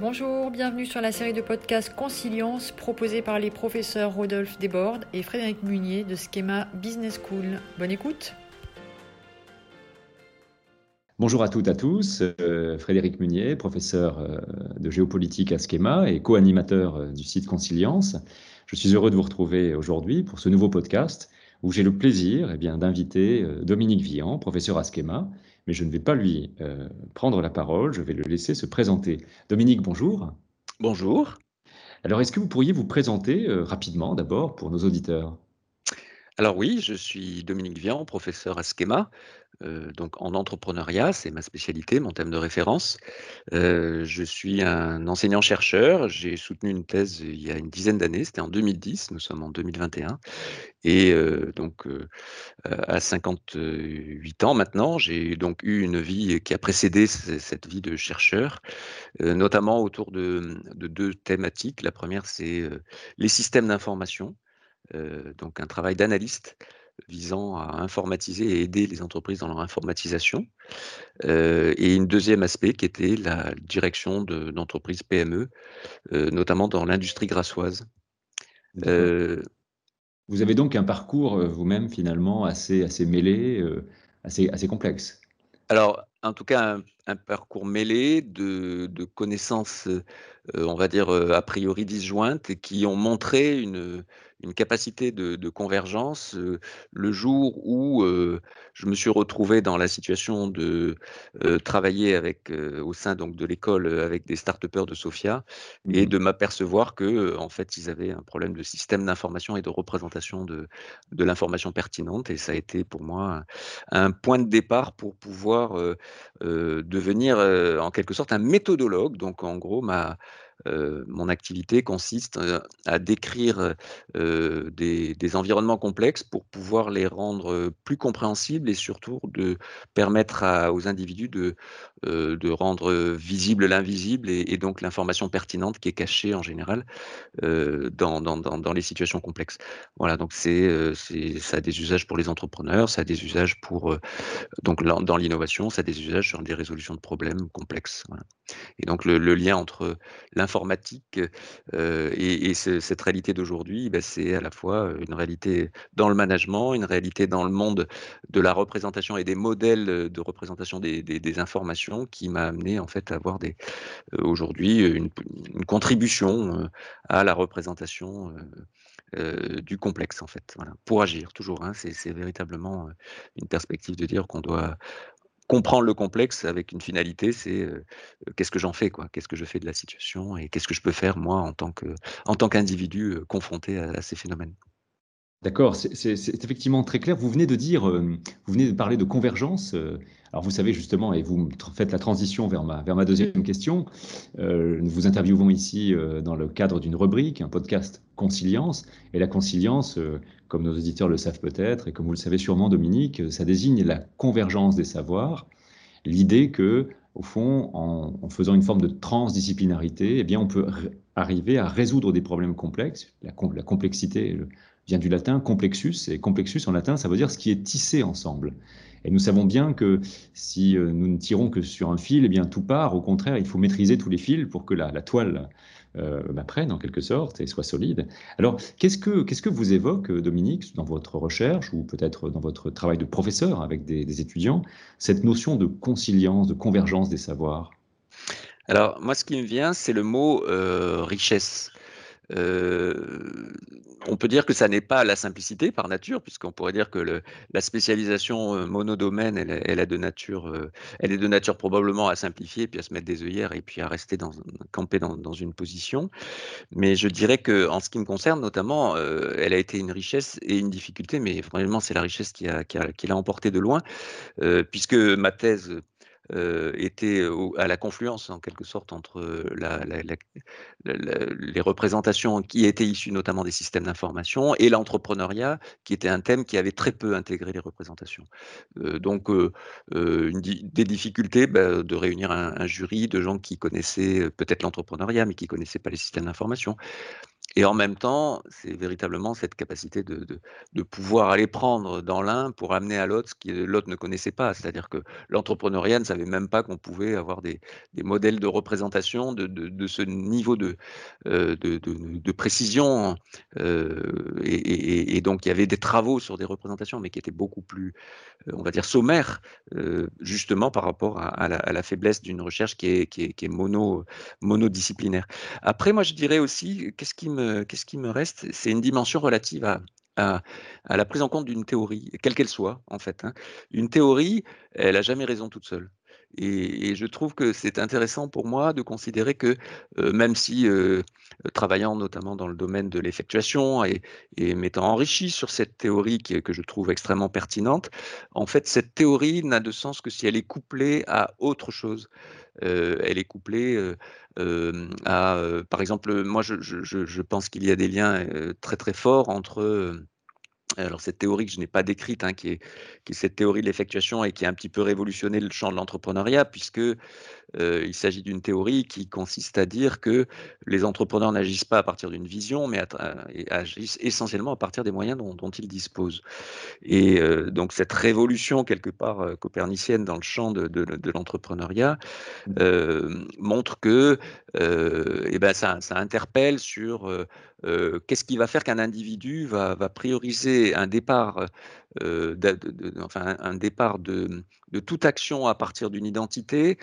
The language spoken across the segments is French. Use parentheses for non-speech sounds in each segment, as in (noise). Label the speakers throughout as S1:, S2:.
S1: Bonjour, bienvenue sur la série de podcasts Consilience proposée par les professeurs Rodolphe Desbordes et Frédéric Munier de Schema Business School. Bonne écoute.
S2: Bonjour à toutes et à tous, euh, Frédéric Munier, professeur euh, de géopolitique à Schema et co-animateur euh, du site Consilience. Je suis heureux de vous retrouver aujourd'hui pour ce nouveau podcast où j'ai le plaisir eh bien, d'inviter Dominique Vian, professeur à Schema, mais je ne vais pas lui euh, prendre la parole, je vais le laisser se présenter. Dominique, bonjour.
S3: Bonjour.
S2: Alors, est-ce que vous pourriez vous présenter euh, rapidement d'abord pour nos auditeurs?
S3: Alors oui, je suis Dominique Vian, professeur à Schema, donc en entrepreneuriat, c'est ma spécialité, mon thème de référence. Je suis un enseignant-chercheur, j'ai soutenu une thèse il y a une dizaine d'années, c'était en 2010, nous sommes en 2021. Et donc à 58 ans maintenant, j'ai donc eu une vie qui a précédé cette vie de chercheur, notamment autour de deux thématiques. La première, c'est les systèmes d'information. Donc un travail d'analyste visant à informatiser et aider les entreprises dans leur informatisation. Euh, et une deuxième aspect qui était la direction d'entreprises PME, euh, notamment dans l'industrie grassoise.
S2: Vous avez donc un parcours vous-même finalement assez, assez mêlé, assez, assez complexe.
S3: Alors, en tout cas, un, parcours mêlé de, de connaissances, on va dire, a priori disjointes qui ont montré une, une capacité de, convergence le jour où je me suis retrouvé dans la situation de travailler avec, au sein donc, de l'école avec des start de Sofia et mmh de m'apercevoir que en fait ils avaient un problème de système d'information et de représentation de, de l'information pertinente et ça a été pour moi un, point de départ pour pouvoir devenir en quelque sorte un méthodologue. Donc en gros ma mon activité consiste à décrire des, environnements complexes pour pouvoir les rendre plus compréhensibles et surtout de permettre aux individus de, rendre visible l'invisible et, donc l'information pertinente qui est cachée en général dans, dans, les situations complexes. Voilà, donc c'est, ça a des usages pour les entrepreneurs, ça a des usages pour donc dans l'innovation, ça a des usages sur des résolutions de problèmes complexes. Et donc le, le lien entre l'information informatique et, cette réalité d'aujourd'hui, bah, c'est à la fois une réalité dans le management, une réalité dans le monde de la représentation et des modèles de représentation des, informations qui m'a amené en fait à avoir des aujourd'hui une, contribution à la représentation du complexe en fait, pour agir toujours. Hein, c'est véritablement une perspective de dire qu'on doit comprendre le complexe avec une finalité, c'est qu'est-ce que j'en fais, quoi? Qu'est-ce que je fais de la situation et qu'est-ce que je peux faire moi en tant qu'individu confronté à, ces phénomènes?
S2: D'accord, c'est effectivement très clair. Vous venez de dire, vous venez de parler de convergence. Alors vous savez justement, et vous faites la transition vers ma, vers ma deuxième question, nous vous interviewons ici dans le cadre d'une rubrique, un podcast Consilience. Et la consilience, comme nos auditeurs le savent peut-être, et comme vous le savez sûrement, Dominique, ça désigne la convergence des savoirs, l'idée que, au fond, en, faisant une forme de transdisciplinarité, eh bien, on peut arriver à résoudre des problèmes complexes. La, la complexité vient du latin complexus, et complexus en latin, ça veut dire ce qui est tissé ensemble. Et nous savons bien que si euh, nous ne tirons que sur un fil, eh bien tout part. Au contraire, il faut maîtriser tous les fils pour que la, toile euh, prenne en quelque sorte et soit solide. Alors, qu'est-ce que, que vous évoque, euh, Dominique, dans votre recherche ou peut-être dans votre travail de professeur avec des, étudiants, cette notion de conciliance, de convergence des savoirs?
S3: Alors, moi, ce qui me vient, c'est le mot euh, richesse on peut dire que ça n'est pas la simplicité par nature, puisqu'on pourrait dire que la spécialisation monodomaine, elle, de nature, elle est de nature probablement à simplifier, puis à se mettre des œillères et puis à rester dans, camper dans, une position. Mais je dirais que, en ce qui me concerne notamment, elle a été une richesse et une difficulté, mais vraiment c'est la richesse qui l'a qui emporté de loin, puisque ma thèse euh, était à la confluence en quelque sorte entre les représentations qui étaient issues notamment des systèmes d'information et l'entrepreneuriat, qui était un thème qui avait très peu intégré les représentations. Euh, donc des difficultés bah, de réunir un, jury de gens qui connaissaient peut-être l'entrepreneuriat, mais qui ne connaissaient pas les systèmes d'information. Et en même temps, c'est véritablement cette capacité de, de, pouvoir aller prendre dans l'un pour amener à l'autre ce que l'autre ne connaissait pas. C'est-à-dire que l'entrepreneuriat ne savait même pas qu'on pouvait avoir des, des, modèles de représentation de, de ce niveau de, euh, précision. Euh, et, et, et, donc, il y avait des travaux sur des représentations, mais qui étaient beaucoup plus, euh, on va dire, sommaires, euh, justement par rapport à, à, la, à la, faiblesse d'une recherche qui est, qui est, qui est mono, monodisciplinaire. Après, moi, je dirais aussi, qu'est-ce qui me qu'est-ce qui me reste? C'est une dimension relative à, la prise en compte d'une théorie, quelle qu'elle soit, en fait. Hein. Une théorie, elle n'a jamais raison toute seule. Et, je trouve que c'est intéressant pour moi de considérer que euh, même si, euh, travaillant notamment dans le domaine de l'effectuation et, m'étant enrichi sur cette théorie qui, que je trouve extrêmement pertinente, en fait, cette théorie n'a de sens que si elle est couplée à autre chose. Euh, elle est couplée à, par exemple, moi je, je, je pense qu'il y a des liens très très forts entre alors cette théorie que je n'ai pas décrite, hein, est, qui, est, cette théorie de l'effectuation et qui a un petit peu révolutionné le champ de l'entrepreneuriat, puisque euh, il s'agit d'une théorie qui consiste à dire que les entrepreneurs n'agissent pas à partir d'une vision, mais agissent essentiellement à partir des moyens dont, dont ils disposent. Et euh, donc cette révolution quelque part euh, copernicienne dans le champ de, de, de l'entrepreneuriat mmh. montre que eh ben ça, ça, interpelle sur qu'est-ce qui va faire qu'un individu va, va, prioriser un départ enfin, un, départ de, toute action à partir d'une identité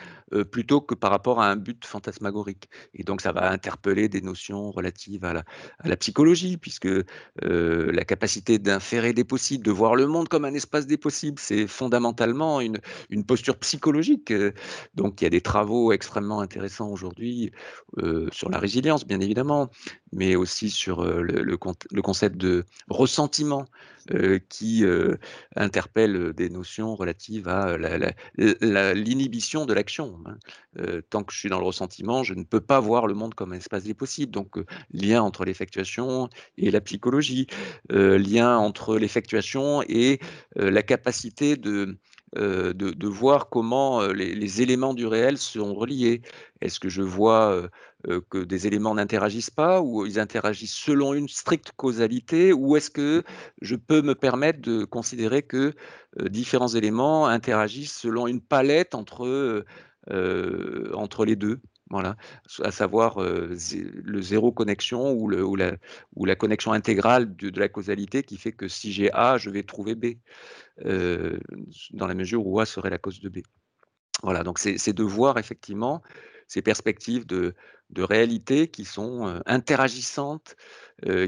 S3: plutôt que par rapport à un but fantasmagorique. Et donc, ça va interpeller des notions relatives à la, psychologie, puisque euh, la capacité d'inférer des possibles, de voir le monde comme un espace des possibles, c'est fondamentalement une, une, posture psychologique. Donc, il y a des travaux extrêmement intéressants aujourd'hui sur la résilience, bien évidemment, mais aussi sur le, le, le concept de ressentiment euh, qui euh, interpelle des notions relatives à l'inhibition de l'action. Hein. Tant que je suis dans le ressentiment, je ne peux pas voir le monde comme un espace des possibles. Donc, lien entre l'effectuation et la psychologie, lien entre l'effectuation et la capacité de, de, de, voir comment les, les, éléments du réel sont reliés. Est-ce que je vois que des éléments n'interagissent pas ou ils interagissent selon une stricte causalité ou est-ce que je peux me permettre de considérer que différents éléments interagissent selon une palette entre, entre les deux voilà, à savoir le zéro connexion ou, la, connexion intégrale de, la causalité qui fait que si j'ai A, je vais trouver B, dans la mesure où A serait la cause de B. Voilà, donc c'est de voir effectivement ces perspectives de réalité qui sont interagissantes,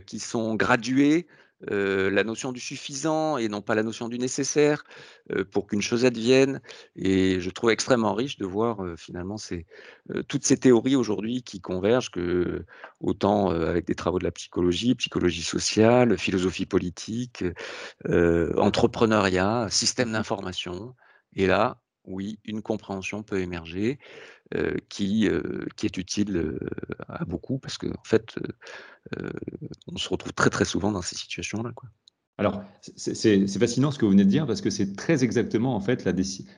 S3: qui sont graduées, la notion du suffisant et non pas la notion du nécessaire pour qu'une chose advienne. Et je trouve extrêmement riche de voir finalement ces, toutes ces théories aujourd'hui qui convergent, que, autant avec des travaux de la psychologie, psychologie sociale, philosophie politique, entrepreneuriat, système d'information. Et là, oui, une compréhension peut émerger qui, qui est utile à beaucoup parce qu'en en fait, on se retrouve très très souvent dans ces situations-là.
S2: Alors, c'est fascinant ce que vous venez de dire parce que c'est très exactement en fait la,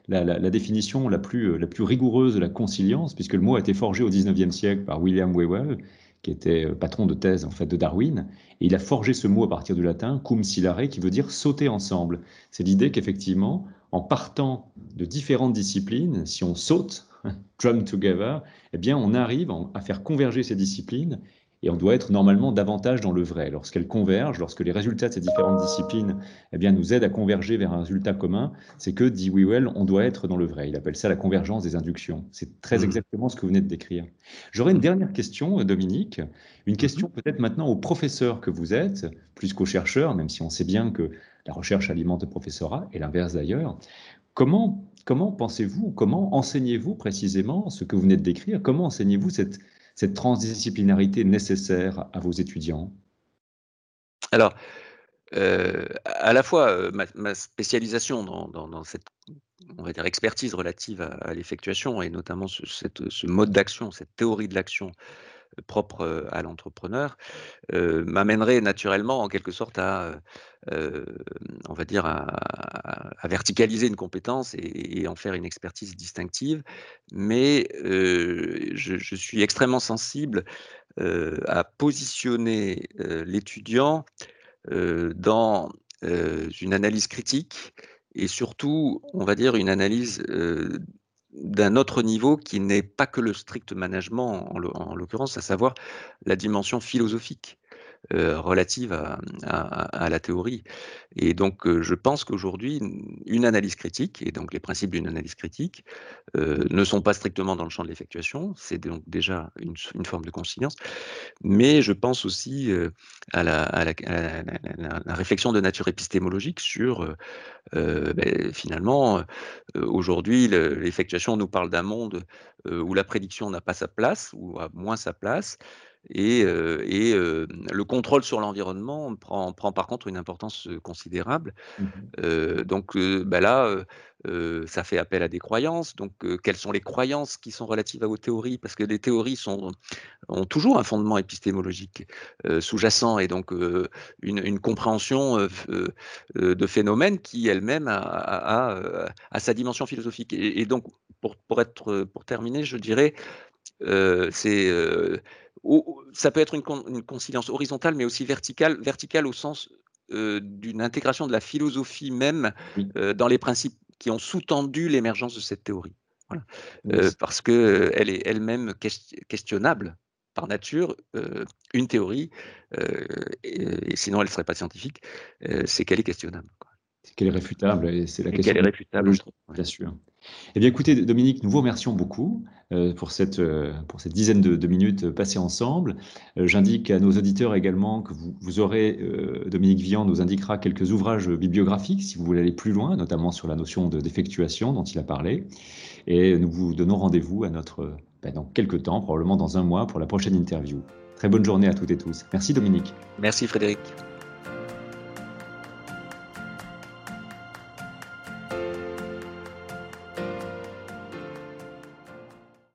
S2: la, la, définition la plus, la plus rigoureuse de la conciliance, puisque le mot a été forgé au 19e siècle par William Whewell, qui était patron de thèse en fait de Darwin, et il a forgé ce mot à partir du latin cum silare, qui veut dire sauter ensemble. C'est l'idée qu'effectivement, en partant de différentes disciplines, si on saute, (laughs) drum together, eh bien, on arrive à faire converger ces disciplines et on doit être normalement davantage dans le vrai. Lorsqu'elles convergent, lorsque les résultats de ces différentes disciplines eh bien, nous aident à converger vers un résultat commun, c'est que, dit Wewell, on doit être dans le vrai. Il appelle ça la convergence des inductions. C'est très mmh. exactement ce que vous venez de décrire. J'aurais une dernière question, Dominique. Une question mmh. peut-être maintenant au professeur que vous êtes, plus qu'au chercheur, même si on sait bien que la recherche alimente le professorat, et l'inverse d'ailleurs. Comment, comment pensez-vous, comment enseignez-vous précisément ce que vous venez de décrire? Comment enseignez-vous cette, cette transdisciplinarité nécessaire à vos étudiants?
S3: Alors, euh, à la fois, euh, ma, spécialisation dans, cette expertise relative à, l'effectuation et notamment ce mode d'action, cette théorie de l'action propre à l'entrepreneur, m'amènerait naturellement en quelque sorte à, on va dire, à, verticaliser une compétence et, en faire une expertise distinctive. Mais je, suis extrêmement sensible à positionner l'étudiant dans une analyse critique et surtout, on va dire, une analyse d'un autre niveau qui n'est pas que le strict management, en l'occurrence, à savoir la dimension philosophique. Euh, relative à, la théorie. Et donc, euh, je pense qu'aujourd'hui, une analyse critique, et donc les principes d'une analyse critique, euh, ne sont pas strictement dans le champ de l'effectuation, c'est donc déjà une, forme de conscience, mais je pense aussi à la, réflexion de nature épistémologique sur, ben, finalement, aujourd'hui, l'effectuation nous parle d'un monde où la prédiction n'a pas sa place, ou a moins sa place, et, le contrôle sur l'environnement prend, prend, par contre une importance considérable. Mmh donc bah là, ça fait appel à des croyances. Donc quelles sont les croyances qui sont relatives à vos théories? Parce que les théories sont, ont toujours un fondement épistémologique sous-jacent et donc une, compréhension de phénomènes qui elle-même a, a, sa dimension philosophique. Et, donc pour, pour, être, pour terminer, je dirais, c'est ça peut être une, une, conciliance horizontale, mais aussi verticale, verticale au sens d'une intégration de la philosophie même dans les principes qui ont sous-tendu l'émergence de cette théorie. parce qu'elle est elle-même questionnable par nature. une théorie, et, sinon elle ne serait pas scientifique, c'est qu'elle est questionnable.
S2: Qu'elle est réfutable, et c'est la
S3: question. Qu'elle est réfutable,
S2: bien sûr. Eh bien, écoutez, Dominique, nous vous remercions beaucoup euh, pour, cette, euh, pour cette dizaine de, minutes passées ensemble. Euh, j'indique à nos auditeurs également que vous, aurez, Dominique Vian nous indiquera quelques ouvrages bibliographiques si vous voulez aller plus loin, notamment sur la notion de d'effectuation dont il a parlé. Et nous vous donnons rendez-vous à notre, ben, dans quelques temps, probablement dans un mois, pour la prochaine interview. Très bonne journée à toutes et tous. Merci Dominique.
S3: Merci Frédéric.